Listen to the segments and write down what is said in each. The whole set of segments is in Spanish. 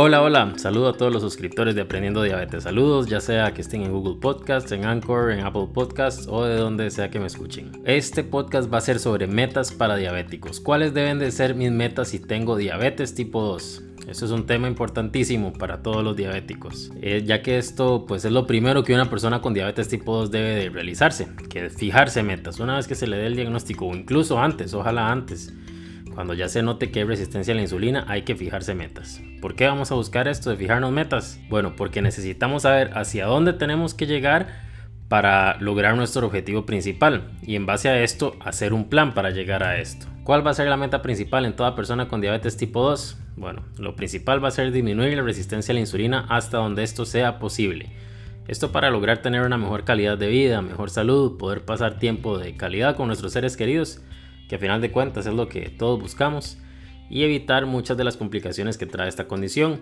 Hola, hola, saludo a todos los suscriptores de Aprendiendo Diabetes. Saludos, ya sea que estén en Google Podcasts, en Anchor, en Apple Podcasts o de donde sea que me escuchen. Este podcast va a ser sobre metas para diabéticos. ¿Cuáles deben de ser mis metas si tengo diabetes tipo 2? Eso es un tema importantísimo para todos los diabéticos, eh, ya que esto pues es lo primero que una persona con diabetes tipo 2 debe de realizarse, que es fijarse metas una vez que se le dé el diagnóstico o incluso antes, ojalá antes. Cuando ya se note que hay resistencia a la insulina, hay que fijarse metas. ¿Por qué vamos a buscar esto de fijarnos metas? Bueno, porque necesitamos saber hacia dónde tenemos que llegar para lograr nuestro objetivo principal y en base a esto hacer un plan para llegar a esto. ¿Cuál va a ser la meta principal en toda persona con diabetes tipo 2? Bueno, lo principal va a ser disminuir la resistencia a la insulina hasta donde esto sea posible. Esto para lograr tener una mejor calidad de vida, mejor salud, poder pasar tiempo de calidad con nuestros seres queridos que a final de cuentas es lo que todos buscamos, y evitar muchas de las complicaciones que trae esta condición.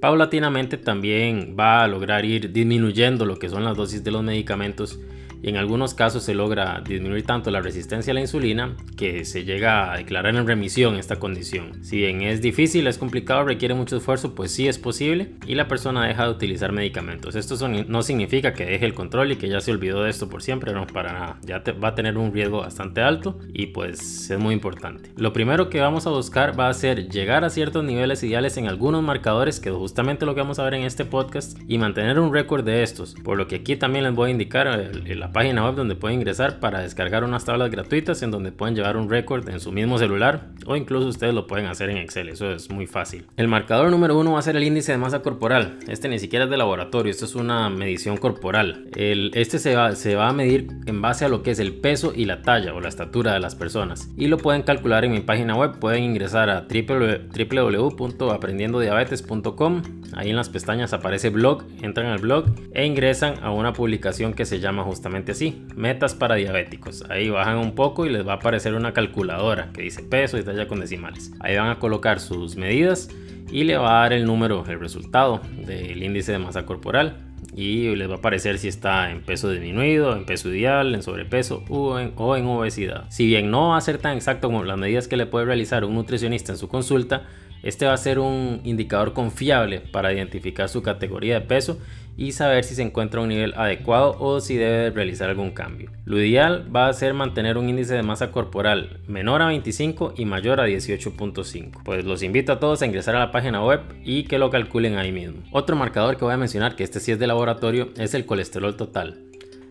Paulatinamente también va a lograr ir disminuyendo lo que son las dosis de los medicamentos y en algunos casos se logra disminuir tanto la resistencia a la insulina que se llega a declarar en remisión esta condición. Si bien es difícil, es complicado, requiere mucho esfuerzo, pues sí es posible y la persona deja de utilizar medicamentos. Esto no significa que deje el control y que ya se olvidó de esto por siempre, no para nada. Ya va a tener un riesgo bastante alto y pues es muy importante. Lo primero que vamos a buscar va a ser llegar a ciertos niveles ideales en algunos marcadores, que es justamente lo que vamos a ver en este podcast, y mantener un récord de estos. Por lo que aquí también les voy a indicar el, página web donde pueden ingresar para descargar unas tablas gratuitas en donde pueden llevar un récord en su mismo celular o incluso ustedes lo pueden hacer en Excel, eso es muy fácil. El marcador número uno va a ser el índice de masa corporal. Este ni siquiera es de laboratorio, esto es una medición corporal. Este va, se va a medir en base a lo que es el peso y la talla o la estatura de las personas y lo pueden calcular en mi página web. Pueden ingresar a www.aprendiendodiabetes.com. Ahí en las pestañas aparece blog, entran al blog e ingresan a una publicación que se llama justamente así, metas para diabéticos. Ahí bajan un poco y les va a aparecer una calculadora que dice peso y talla con decimales. Ahí van a colocar sus medidas y le va a dar el número, el resultado del índice de masa corporal y les va a aparecer si está en peso disminuido, en peso ideal, en sobrepeso o en, o en, obesidad. Si bien no va a ser tan exacto como las medidas que le puede realizar un nutricionista en su consulta, este va a ser un indicador confiable para identificar su categoría de peso y saber si se encuentra a un nivel adecuado o si debe realizar algún cambio. Lo ideal va a ser mantener un índice de masa corporal menor a 25 y mayor a 18.5. Pues los invito a todos a ingresar a la página web y que lo calculen ahí mismo. Otro marcador que voy a mencionar, que este sí es de laboratorio, es el colesterol total.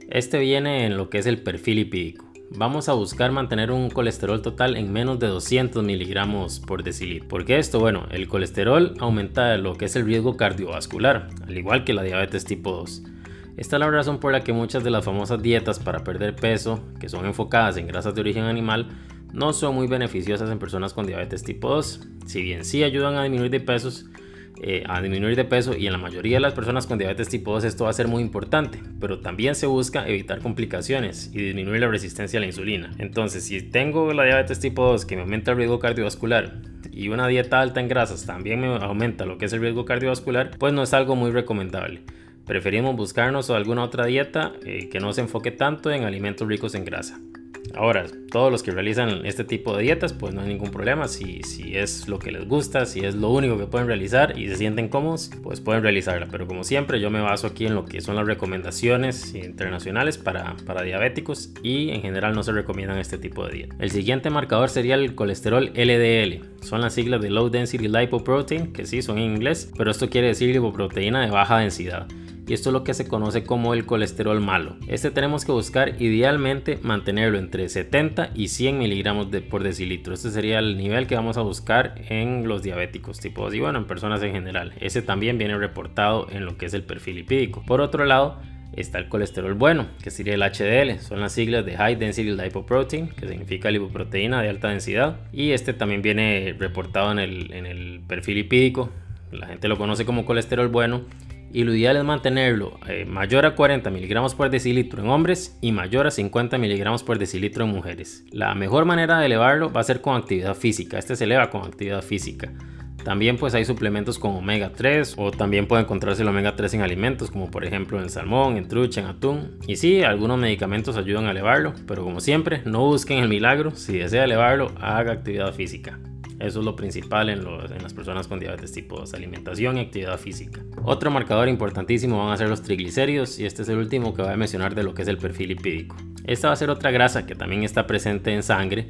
Este viene en lo que es el perfil lipídico vamos a buscar mantener un colesterol total en menos de 200 miligramos por decilitro. ¿Por qué esto? Bueno, el colesterol aumenta lo que es el riesgo cardiovascular, al igual que la diabetes tipo 2. Esta es la razón por la que muchas de las famosas dietas para perder peso, que son enfocadas en grasas de origen animal, no son muy beneficiosas en personas con diabetes tipo 2. Si bien sí ayudan a disminuir de pesos, eh, a disminuir de peso y en la mayoría de las personas con diabetes tipo 2 esto va a ser muy importante, pero también se busca evitar complicaciones y disminuir la resistencia a la insulina. Entonces, si tengo la diabetes tipo 2 que me aumenta el riesgo cardiovascular y una dieta alta en grasas también me aumenta lo que es el riesgo cardiovascular, pues no es algo muy recomendable. Preferimos buscarnos alguna otra dieta eh, que no se enfoque tanto en alimentos ricos en grasa. Ahora, todos los que realizan este tipo de dietas, pues no hay ningún problema. Si, si es lo que les gusta, si es lo único que pueden realizar y se sienten cómodos, pues pueden realizarla. Pero como siempre, yo me baso aquí en lo que son las recomendaciones internacionales para, para diabéticos y en general no se recomiendan este tipo de dieta. El siguiente marcador sería el colesterol LDL. Son las siglas de Low Density Lipoprotein, que sí son en inglés, pero esto quiere decir lipoproteína de baja densidad y esto es lo que se conoce como el colesterol malo. Este tenemos que buscar idealmente mantenerlo entre 70 y 100 miligramos de, por decilitro. Este sería el nivel que vamos a buscar en los diabéticos tipo 2 y bueno, en personas en general. Ese también viene reportado en lo que es el perfil lipídico. Por otro lado, está el colesterol bueno, que sería el HDL. Son las siglas de High Density Lipoprotein, que significa lipoproteína de alta densidad. Y este también viene reportado en el, en el perfil lipídico. La gente lo conoce como colesterol bueno y lo ideal es mantenerlo eh, mayor a 40 miligramos por decilitro en hombres y mayor a 50 miligramos por decilitro en mujeres. La mejor manera de elevarlo va a ser con actividad física. Este se eleva con actividad física. También pues hay suplementos con omega 3 o también puede encontrarse el omega 3 en alimentos como por ejemplo en salmón, en trucha, en atún. Y sí, algunos medicamentos ayudan a elevarlo, pero como siempre, no busquen el milagro. Si desea elevarlo, haga actividad física. Eso es lo principal en, las personas con diabetes tipo 2, alimentación y actividad física. Otro marcador importantísimo van a ser los triglicéridos y este es el último que voy a mencionar de lo que es el perfil lipídico. Esta va a ser otra grasa que también está presente en sangre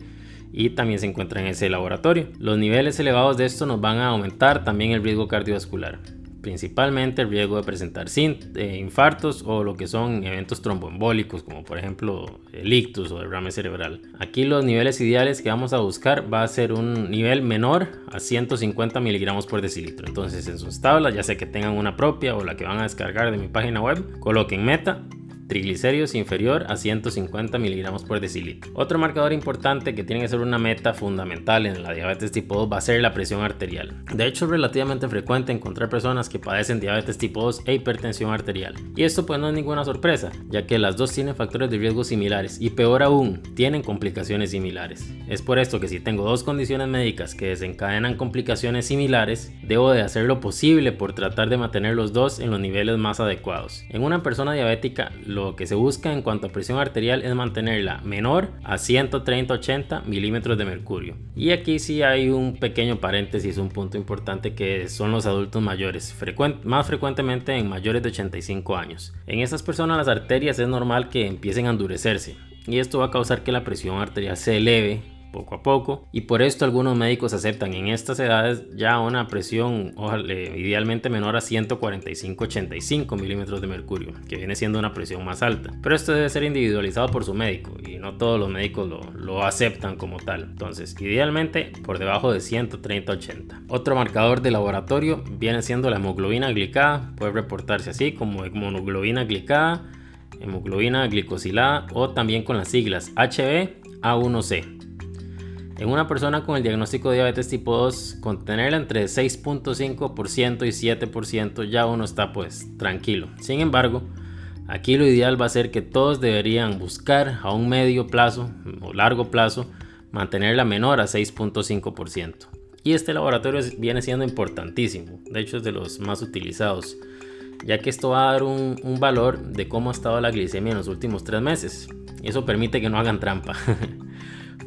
y también se encuentra en ese laboratorio. Los niveles elevados de esto nos van a aumentar también el riesgo cardiovascular principalmente el riesgo de presentar eh, infartos o lo que son eventos tromboembólicos, como por ejemplo el ictus o derrame cerebral. Aquí los niveles ideales que vamos a buscar va a ser un nivel menor a 150 miligramos por decilitro. Entonces en sus tablas, ya sea que tengan una propia o la que van a descargar de mi página web, coloquen meta triglicéridos inferior a 150 miligramos por decilitro. Otro marcador importante que tiene que ser una meta fundamental en la diabetes tipo 2 va a ser la presión arterial. De hecho, es relativamente frecuente encontrar personas que padecen diabetes tipo 2 e hipertensión arterial. Y esto pues no es ninguna sorpresa, ya que las dos tienen factores de riesgo similares y peor aún, tienen complicaciones similares. Es por esto que si tengo dos condiciones médicas que desencadenan complicaciones similares, debo de hacer lo posible por tratar de mantener los dos en los niveles más adecuados. En una persona diabética, lo que se busca en cuanto a presión arterial es mantenerla menor a 130-80 milímetros de mercurio. Y aquí sí hay un pequeño paréntesis, un punto importante que son los adultos mayores, más frecuentemente en mayores de 85 años. En estas personas las arterias es normal que empiecen a endurecerse y esto va a causar que la presión arterial se eleve poco a poco. Y por esto algunos médicos aceptan en estas edades ya una presión ojalá, idealmente menor a 145-85 milímetros de mercurio que viene siendo una presión más alta. Pero esto debe ser individualizado por su médico y no todos los médicos lo, lo aceptan como tal. Entonces idealmente por debajo de 130-80 otro marcador de laboratorio viene siendo la hemoglobina glicada. Puede reportarse así como hemoglobina glicada hemoglobina glicosilada o también con las siglas HB A1C en una persona con el diagnóstico de diabetes tipo 2, con tenerla entre 6.5% y 7% ya uno está pues tranquilo. Sin embargo, aquí lo ideal va a ser que todos deberían buscar a un medio plazo o largo plazo mantenerla menor a 6.5%. Y este laboratorio viene siendo importantísimo, de hecho es de los más utilizados, ya que esto va a dar un, un valor de cómo ha estado la glicemia en los últimos tres meses. Eso permite que no hagan trampa.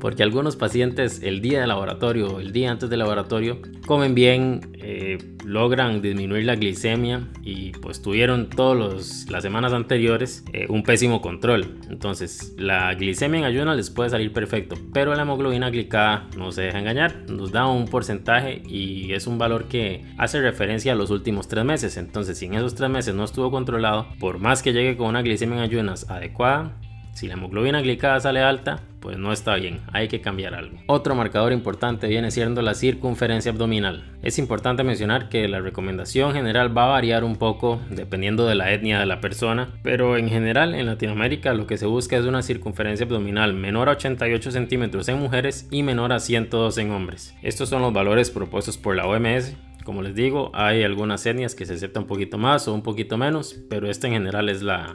porque algunos pacientes el día del laboratorio el día antes del laboratorio comen bien, eh, logran disminuir la glicemia y pues tuvieron todas las semanas anteriores eh, un pésimo control. Entonces la glicemia en ayuno les puede salir perfecto, pero la hemoglobina glicada no se deja engañar, nos da un porcentaje y es un valor que hace referencia a los últimos tres meses. Entonces si en esos tres meses no estuvo controlado, por más que llegue con una glicemia en ayunas adecuada, si la hemoglobina glicada sale alta, pues no está bien, hay que cambiar algo. Otro marcador importante viene siendo la circunferencia abdominal. Es importante mencionar que la recomendación general va a variar un poco dependiendo de la etnia de la persona, pero en general en Latinoamérica lo que se busca es una circunferencia abdominal menor a 88 centímetros en mujeres y menor a 102 en hombres. Estos son los valores propuestos por la OMS como les digo, hay algunas etnias que se aceptan un poquito más o un poquito menos, pero este en general es la,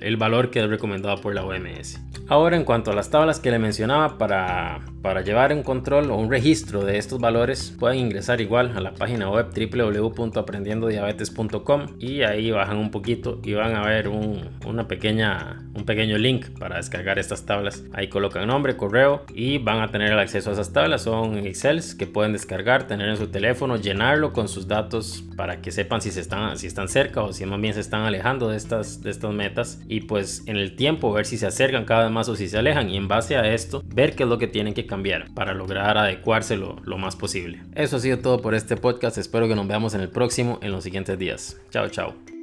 el valor que es recomendado por la OMS. Ahora en cuanto a las tablas que le mencionaba, para, para llevar un control o un registro de estos valores, pueden ingresar igual a la página web www.aprendiendodiabetes.com y ahí bajan un poquito y van a ver un, una pequeña, un pequeño link para descargar estas tablas. Ahí colocan nombre, correo y van a tener el acceso a esas tablas. Son Excels que pueden descargar, tener en su teléfono, llenarlo con sus datos para que sepan si, se están, si están cerca o si más bien se están alejando de estas, de estas y pues en el tiempo ver si se acercan cada vez más o si se alejan y en base a esto ver qué es lo que tienen que cambiar para lograr adecuarse lo, lo más posible. Eso ha sido todo por este podcast, espero que nos veamos en el próximo en los siguientes días. Chao, chao.